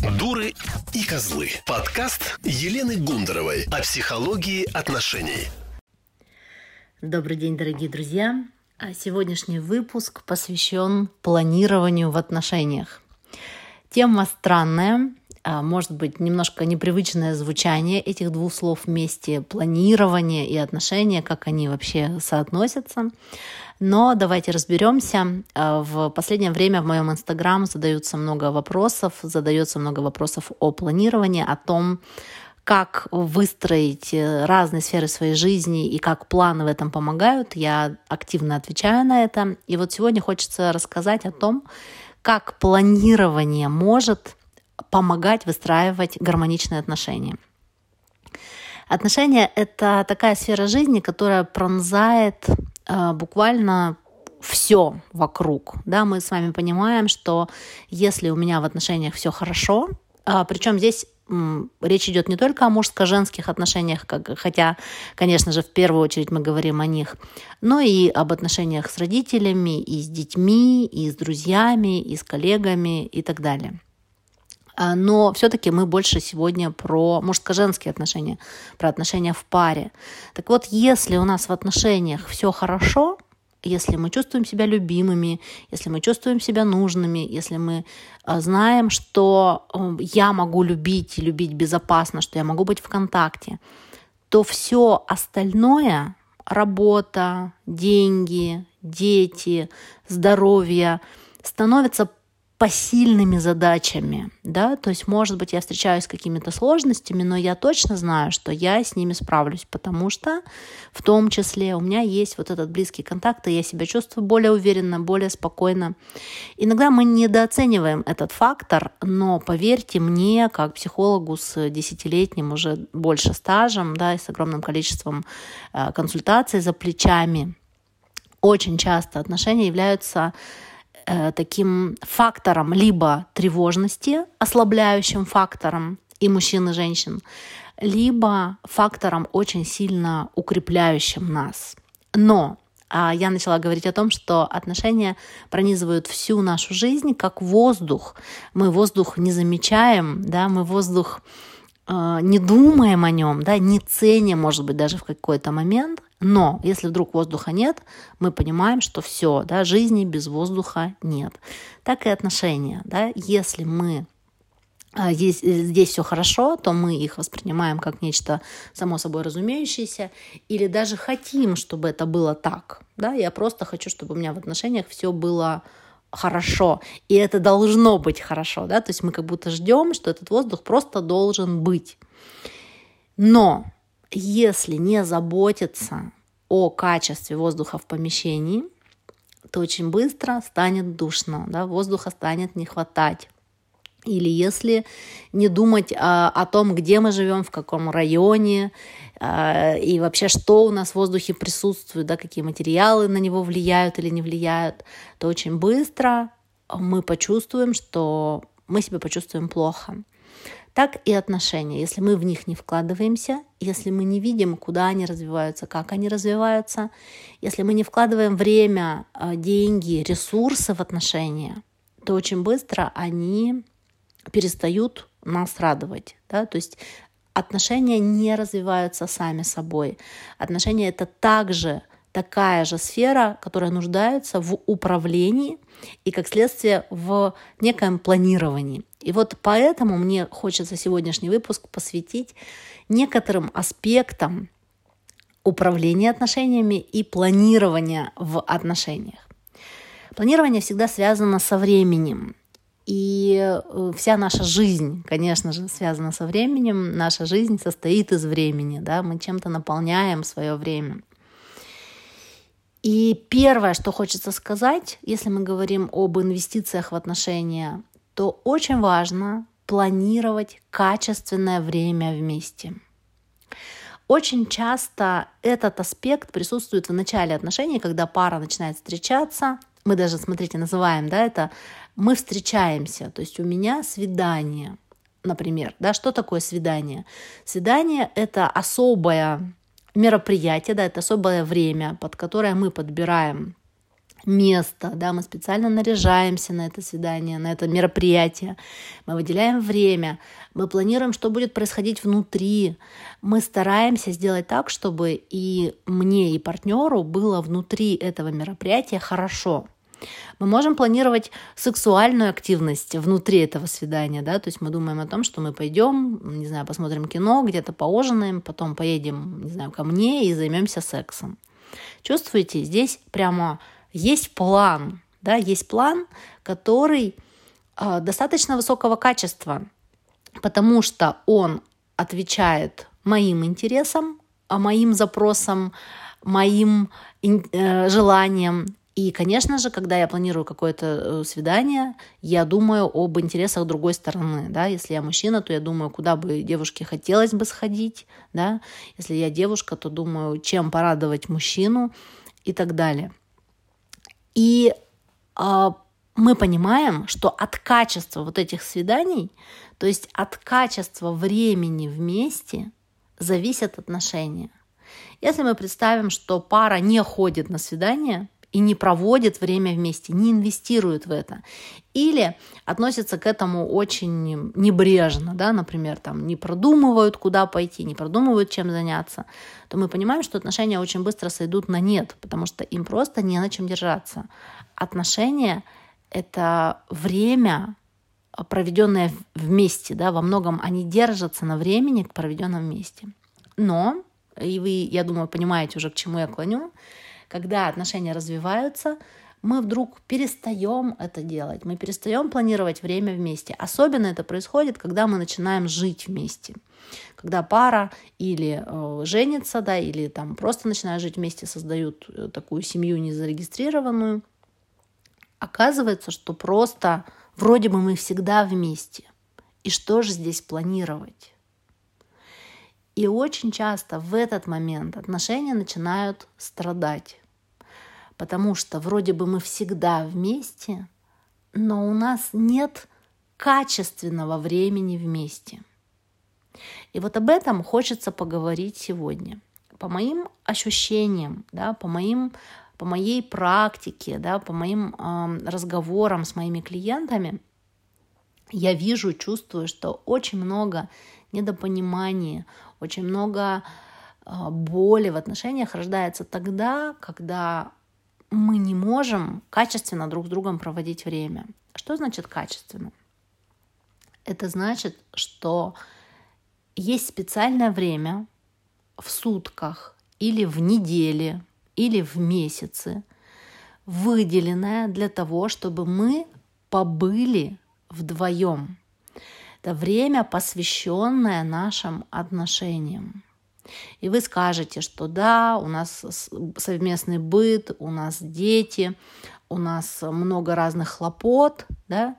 Дуры и козлы. Подкаст Елены Гундаровой о психологии отношений. Добрый день, дорогие друзья. А Сегодняшний выпуск посвящен планированию в отношениях. Тема странная, может быть, немножко непривычное звучание этих двух слов вместе, планирование и отношения, как они вообще соотносятся. Но давайте разберемся. А, в последнее время в моем инстаграм задаются много вопросов, задается много вопросов о планировании, о том, как выстроить э, разные сферы своей жизни и как планы в этом помогают. Я активно отвечаю на это. И вот сегодня хочется рассказать о том, как планирование может помогать выстраивать гармоничные отношения. Отношения — это такая сфера жизни, которая пронзает э, буквально все вокруг. Да, мы с вами понимаем, что если у меня в отношениях все хорошо, э, причем здесь речь идет не только о мужско-женских отношениях, как, хотя, конечно же, в первую очередь мы говорим о них, но и об отношениях с родителями, и с детьми, и с друзьями, и с коллегами и так далее. А, но все-таки мы больше сегодня про мужско-женские отношения, про отношения в паре. Так вот, если у нас в отношениях все хорошо, если мы чувствуем себя любимыми, если мы чувствуем себя нужными, если мы а, знаем, что э, я могу любить и любить безопасно, что я могу быть в контакте, то все остальное работа, деньги, дети, здоровье становится посильными задачами, да, то есть, может быть, я встречаюсь с какими-то сложностями, но я точно знаю, что я с ними справлюсь, потому что в том числе у меня есть вот этот близкий контакт, и я себя чувствую более уверенно, более спокойно. Иногда мы недооцениваем этот фактор, но поверьте мне, как психологу с десятилетним уже больше стажем, да, и с огромным количеством э, консультаций за плечами, очень часто отношения являются Э, таким фактором либо тревожности, ослабляющим фактором и мужчин, и женщин, либо фактором очень сильно укрепляющим нас. Но а я начала говорить о том, что отношения пронизывают всю нашу жизнь как воздух. Мы воздух не замечаем, да, мы воздух не думаем о нем, да, не ценим, может быть, даже в какой-то момент, но если вдруг воздуха нет, мы понимаем, что все, да, жизни без воздуха нет. Так и отношения. Да, если мы а, здесь, здесь все хорошо, то мы их воспринимаем как нечто само собой разумеющееся, или даже хотим, чтобы это было так. Да? Я просто хочу, чтобы у меня в отношениях все было хорошо, и это должно быть хорошо. Да? То есть мы как будто ждем, что этот воздух просто должен быть. Но если не заботиться о качестве воздуха в помещении, то очень быстро станет душно, да, воздуха станет не хватать. Или если не думать а, о том, где мы живем, в каком районе, а, и вообще, что у нас в воздухе присутствует, да, какие материалы на него влияют или не влияют, то очень быстро мы почувствуем, что мы себя почувствуем плохо так и отношения. Если мы в них не вкладываемся, если мы не видим, куда они развиваются, как они развиваются, если мы не вкладываем время, а, деньги, ресурсы в отношения, то очень быстро они перестают нас радовать. Да? То есть отношения не развиваются сами собой. Отношения это также такая же сфера, которая нуждается в управлении и, как следствие, в некоем планировании. И вот поэтому мне хочется сегодняшний выпуск посвятить некоторым аспектам управления отношениями и планирования в отношениях. Планирование всегда связано со временем. И э, вся наша жизнь, конечно же, связана со временем. Наша жизнь состоит из времени. Да? Мы чем-то наполняем свое время. И первое, что хочется сказать, если мы говорим об инвестициях в отношения, то очень важно планировать качественное время вместе. Очень часто этот аспект присутствует в начале отношений, когда пара начинает встречаться. Мы даже, смотрите, называем да, это «мы встречаемся». То есть у меня свидание, например. Да, что такое свидание? Свидание — это особое мероприятие, да, это особое время, под которое мы подбираем место, да, мы специально наряжаемся на это свидание, на это мероприятие, мы выделяем время, мы планируем, что будет происходить внутри, мы стараемся сделать так, чтобы и мне, и партнеру было внутри этого мероприятия хорошо. Мы можем планировать сексуальную активность внутри этого свидания, да, то есть мы думаем о том, что мы пойдем, не знаю, посмотрим кино, где-то поужинаем, потом поедем, не знаю, ко мне и займемся сексом. Чувствуете, здесь прямо есть план, да, есть план, который э, достаточно высокого качества, потому что он отвечает моим интересам, а моим запросам, моим э, желаниям. И, конечно же, когда я планирую какое-то э, свидание, я думаю об интересах другой стороны. Да? Если я мужчина, то я думаю, куда бы девушке хотелось бы сходить. Да? Если я девушка, то думаю, чем порадовать мужчину и так далее. И э, мы понимаем, что от качества вот этих свиданий, то есть от качества времени вместе, зависят отношения. Если мы представим, что пара не ходит на свидание, и не проводит время вместе, не инвестирует в это. Или относятся к этому очень небрежно, да, например, там не продумывают, куда пойти, не продумывают, чем заняться, то мы понимаем, что отношения очень быстро сойдут на нет, потому что им просто не на чем держаться. Отношения — это время, проведенное вместе, да, во многом они держатся на времени, проведенном вместе. Но, и вы, я думаю, понимаете уже, к чему я клоню, когда отношения развиваются, мы вдруг перестаем это делать, мы перестаем планировать время вместе. Особенно это происходит, когда мы начинаем жить вместе. Когда пара или э, женится, да, или там просто начинают жить вместе, создают э, такую семью незарегистрированную, оказывается, что просто вроде бы мы всегда вместе. И что же здесь планировать? И очень часто в этот момент отношения начинают страдать потому что вроде бы мы всегда вместе, но у нас нет качественного времени вместе. И вот об этом хочется поговорить сегодня. По моим ощущениям, да, по, моим, по моей практике, да, по моим э, разговорам с моими клиентами, я вижу, чувствую, что очень много недопонимания, очень много э, боли в отношениях рождается тогда, когда мы не можем качественно друг с другом проводить время. Что значит качественно? Это значит, что есть специальное время в сутках или в неделе или в месяце, выделенное для того, чтобы мы побыли вдвоем. Это время, посвященное нашим отношениям. И вы скажете, что да, у нас совместный быт, у нас дети, у нас много разных хлопот, да,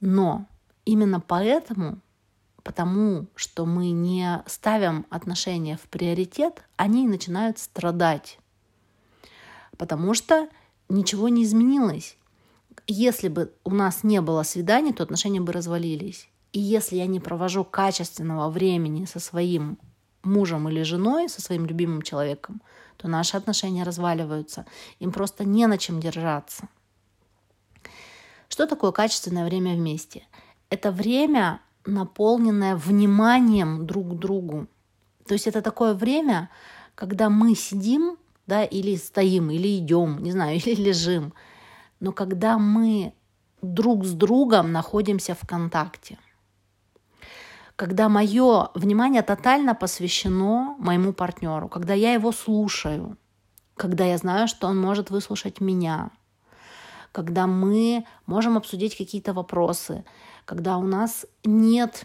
но именно поэтому, потому что мы не ставим отношения в приоритет, они начинают страдать, потому что ничего не изменилось. Если бы у нас не было свиданий, то отношения бы развалились. И если я не провожу качественного времени со своим мужем или женой, со своим любимым человеком, то наши отношения разваливаются. Им просто не на чем держаться. Что такое качественное время вместе? Это время, наполненное вниманием друг к другу. То есть это такое время, когда мы сидим, да, или стоим, или идем, не знаю, или лежим, но когда мы друг с другом находимся в контакте – когда мое внимание тотально посвящено моему партнеру, когда я его слушаю, когда я знаю, что он может выслушать меня, когда мы можем обсудить какие-то вопросы, когда у нас нет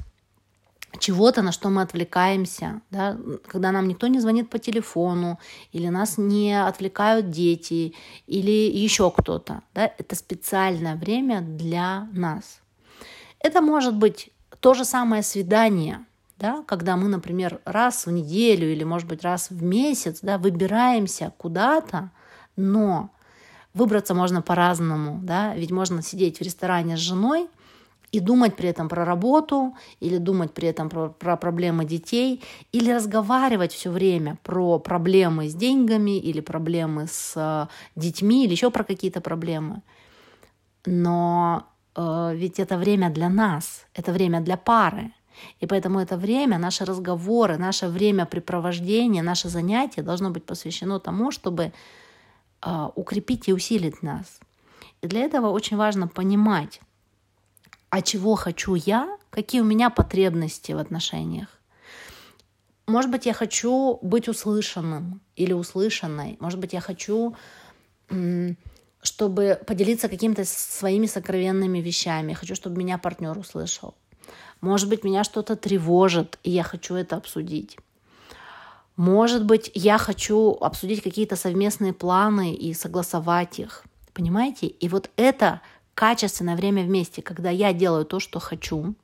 чего-то, на что мы отвлекаемся, да, когда нам никто не звонит по телефону, или нас не отвлекают дети, или еще кто-то. Да, это специальное время для нас. Это может быть то же самое свидание, да, когда мы, например, раз в неделю или, может быть, раз в месяц да, выбираемся куда-то, но выбраться можно по-разному, да, ведь можно сидеть в ресторане с женой и думать при этом про работу, или думать при этом про, про проблемы детей, или разговаривать все время про проблемы с деньгами, или проблемы с э, детьми, или еще про какие-то проблемы. Но ведь это время для нас, это время для пары. И поэтому это время, наши разговоры, наше времяпрепровождение, наше занятие должно быть посвящено тому, чтобы э, укрепить и усилить нас. И для этого очень важно понимать, а чего хочу я, какие у меня потребности в отношениях. Может быть, я хочу быть услышанным или услышанной. Может быть, я хочу, чтобы поделиться какими-то своими сокровенными вещами. Хочу, чтобы меня партнер услышал. Может быть, меня что-то тревожит, и я хочу это обсудить. Может быть, я хочу обсудить какие-то совместные планы и согласовать их. Понимаете? И вот это качественное время вместе, когда я делаю то, что хочу,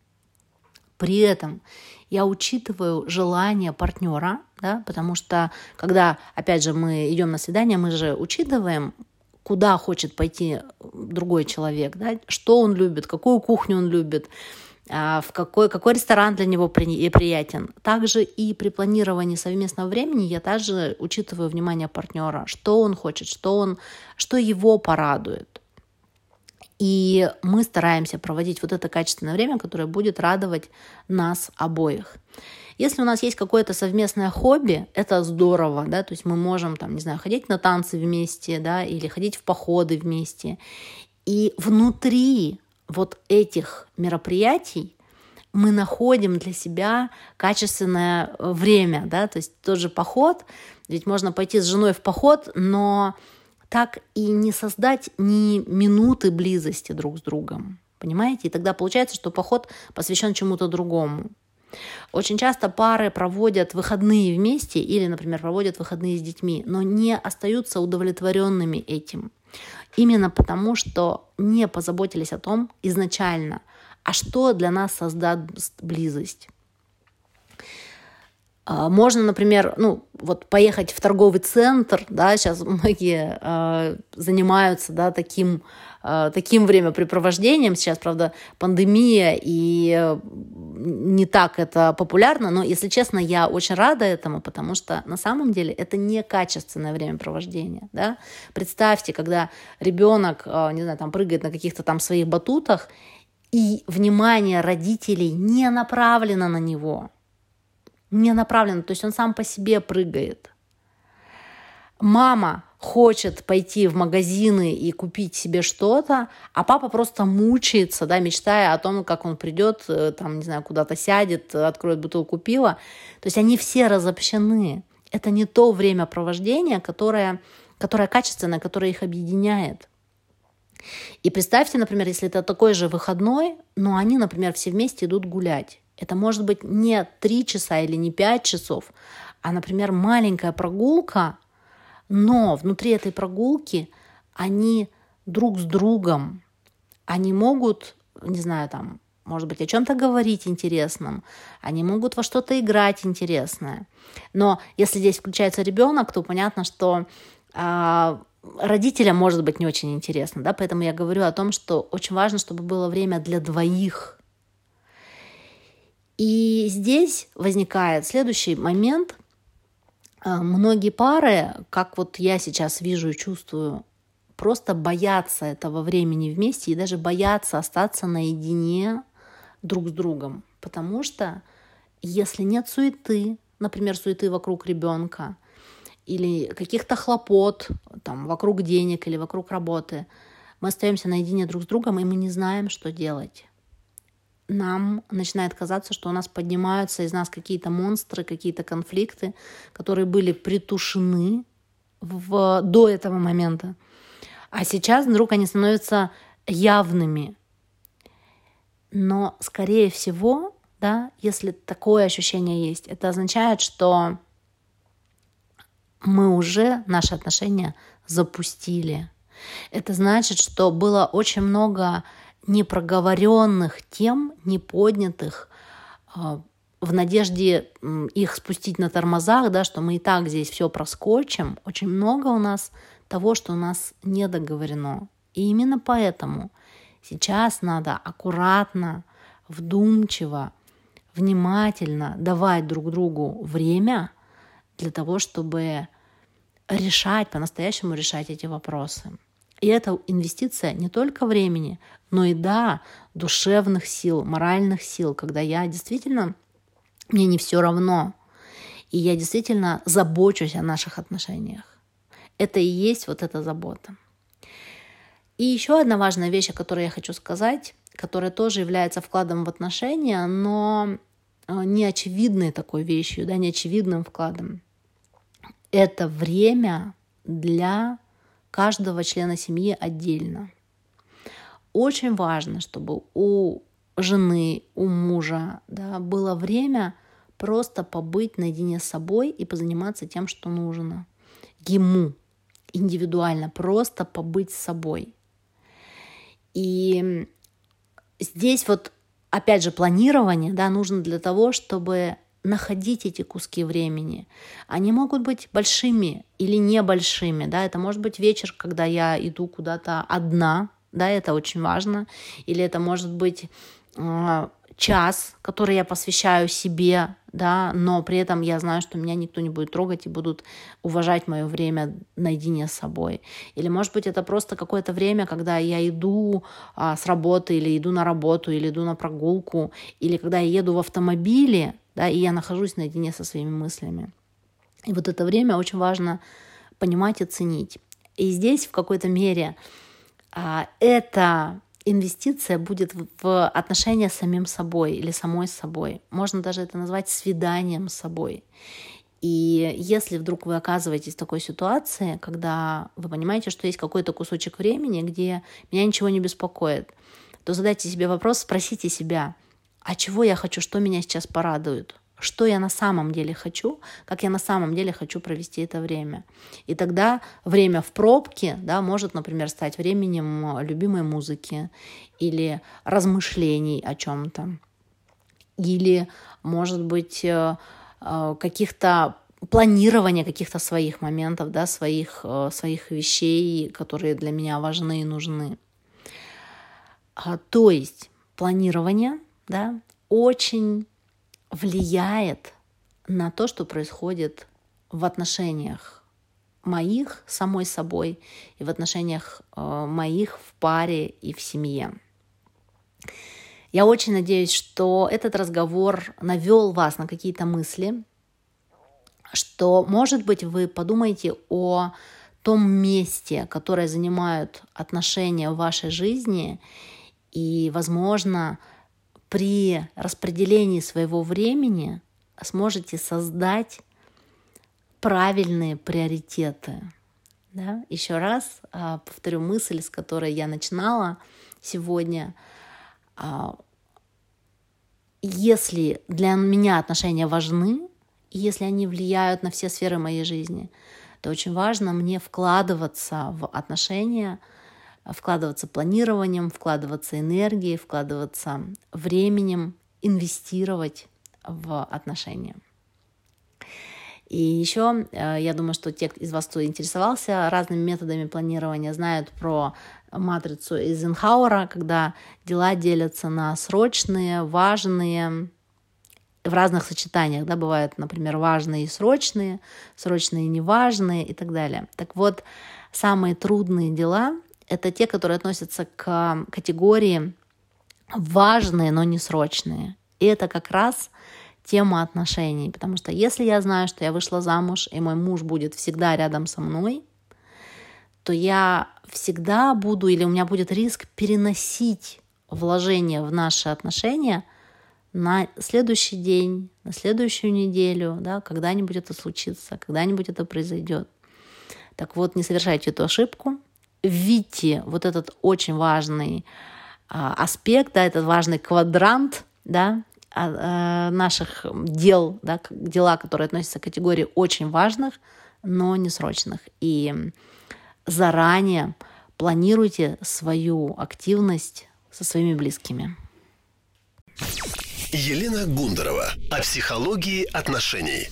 при этом я учитываю желание партнера, да, потому что когда, опять же, мы идем на свидание, мы же учитываем, куда хочет пойти другой человек, да, что он любит, какую кухню он любит, а, в какой, какой ресторан для него при, приятен. Также и при планировании совместного времени я также учитываю внимание партнера, что он хочет, что, он, что его порадует. И мы стараемся проводить вот это качественное время, которое будет радовать нас обоих. Если у нас есть какое-то совместное хобби, это здорово, да, то есть мы можем, там, не знаю, ходить на танцы вместе, да, или ходить в походы вместе. И внутри вот этих мероприятий мы находим для себя качественное время, да, то есть тот же поход, ведь можно пойти с женой в поход, но так и не создать ни минуты близости друг с другом. Понимаете? И тогда получается, что поход посвящен чему-то другому. Очень часто пары проводят выходные вместе или, например, проводят выходные с детьми, но не остаются удовлетворенными этим. Именно потому, что не позаботились о том изначально, а что для нас создаст близость. А, можно, например, ну, вот поехать в торговый центр, да, сейчас многие э, занимаются, да, таким, э, таким времяпрепровождением. Сейчас, правда, пандемия, и не так это популярно, но, если честно, я очень рада этому, потому что на самом деле это некачественное времяпровождение, да. Представьте, когда ребенок, э, не знаю, там прыгает на каких-то там своих батутах, и внимание родителей не направлено на него – не направлено, то есть он сам по себе прыгает. Мама хочет пойти в магазины и купить себе что-то, а папа просто мучается, да, мечтая о том, как он придет, э, там, не знаю, куда-то сядет, откроет бутылку пива. То есть они все разобщены. Это не то времяпровождение, которое, которое качественное, которое их объединяет. И представьте, например, если это такой же выходной, но они, например, все вместе идут гулять. Это может быть не 3 часа или не 5 часов, а, например, маленькая прогулка, но внутри этой прогулки они друг с другом, они могут, не знаю, там, может быть, о чем-то говорить интересном, они могут во что-то играть интересное. Но если здесь включается ребенок, то понятно, что э, родителям может быть не очень интересно, да, поэтому я говорю о том, что очень важно, чтобы было время для двоих, и здесь возникает следующий момент. А, многие пары, как вот я сейчас вижу и чувствую, просто боятся этого времени вместе и даже боятся остаться наедине друг с другом. Потому что если нет суеты, например, суеты вокруг ребенка, или каких-то хлопот там, вокруг денег или вокруг работы, мы остаемся наедине друг с другом, и мы не знаем, что делать нам начинает казаться, что у нас поднимаются из нас какие-то монстры, какие-то конфликты, которые были притушены в, до этого момента. А сейчас вдруг они становятся явными. Но, скорее всего, да, если такое ощущение есть, это означает, что мы уже наши отношения запустили. Это значит, что было очень много непроговоренных тем, не поднятых, а, в надежде их спустить на тормозах, да, что мы и так здесь все проскочим, очень много у нас того, что у нас не договорено. И именно поэтому Сейчас надо аккуратно, вдумчиво, внимательно давать друг другу время для того, чтобы решать, по-настоящему решать эти вопросы. И это инвестиция не только времени, но и, да, душевных сил, моральных сил, когда я действительно, мне не все равно, и я действительно забочусь о наших отношениях. Это и есть вот эта забота. И еще одна важная вещь, о которой я хочу сказать, которая тоже является вкладом в отношения, но э, не очевидной такой вещью, да, не очевидным вкладом. Это время для каждого члена семьи отдельно. Очень важно, чтобы у жены, у мужа да, было время просто побыть наедине с собой и позаниматься тем, что нужно. Ему индивидуально просто побыть с собой. И здесь вот, опять же, планирование да, нужно для того, чтобы находить эти куски времени. Они могут быть большими или небольшими, да, это может быть вечер, когда я иду куда-то одна, да, это очень важно, или это может быть э, час, который я посвящаю себе, да, но при этом я знаю, что меня никто не будет трогать и будут уважать мое время наедине с собой. Или, может быть, это просто какое-то время, когда я иду а, с работы, или иду на работу, или иду на прогулку, или когда я еду в автомобиле, да, и я нахожусь наедине со своими мыслями. И вот это время очень важно понимать и ценить. И здесь в какой-то мере а, эта инвестиция будет в отношения с самим собой или самой собой. Можно даже это назвать свиданием с собой. И если вдруг вы оказываетесь в такой ситуации, когда вы понимаете, что есть какой-то кусочек времени, где меня ничего не беспокоит, то задайте себе вопрос, спросите себя – а чего я хочу, что меня сейчас порадует, что я на самом деле хочу, как я на самом деле хочу провести это время. И тогда время в пробке да, может, например, стать временем любимой музыки или размышлений о чем-то. Или, может быть, э, э, каких-то планирования каких-то своих моментов, да, своих, э, своих вещей, которые для меня важны и нужны. А, то есть планирование – да, очень влияет на то, что происходит в отношениях моих самой собой и в отношениях э, моих в паре и в семье. Я очень надеюсь, что этот разговор навел вас на какие-то мысли, что, может быть, вы подумаете о том месте, которое занимают отношения в вашей жизни, и, возможно, при распределении своего времени сможете создать правильные приоритеты. Да? Еще раз а, повторю мысль, с которой я начинала сегодня. А, если для меня отношения важны, и если они влияют на все сферы моей жизни, то очень важно мне вкладываться в отношения – вкладываться планированием, вкладываться энергией, вкладываться временем, инвестировать в отношения. И еще, э, я думаю, что те из вас, кто интересовался разными методами планирования, знают про матрицу Эйзенхауэра, когда дела делятся на срочные, важные, в разных сочетаниях, да, бывают, например, важные и срочные, срочные и неважные и так далее. Так вот, самые трудные дела это те, которые относятся к категории важные, но не срочные. И это как раз тема отношений. Потому что если я знаю, что я вышла замуж, и мой муж будет всегда рядом со мной, то я всегда буду, или у меня будет риск переносить вложение в наши отношения на следующий день, на следующую неделю, да, когда-нибудь это случится, когда-нибудь это произойдет. Так вот, не совершайте эту ошибку, видите вот этот очень важный а, аспект, да, этот важный квадрант, да, а, а, наших дел, да, дела, которые относятся к категории очень важных, но не срочных. И заранее планируйте свою активность со своими близкими. Елена Гундарова о психологии отношений.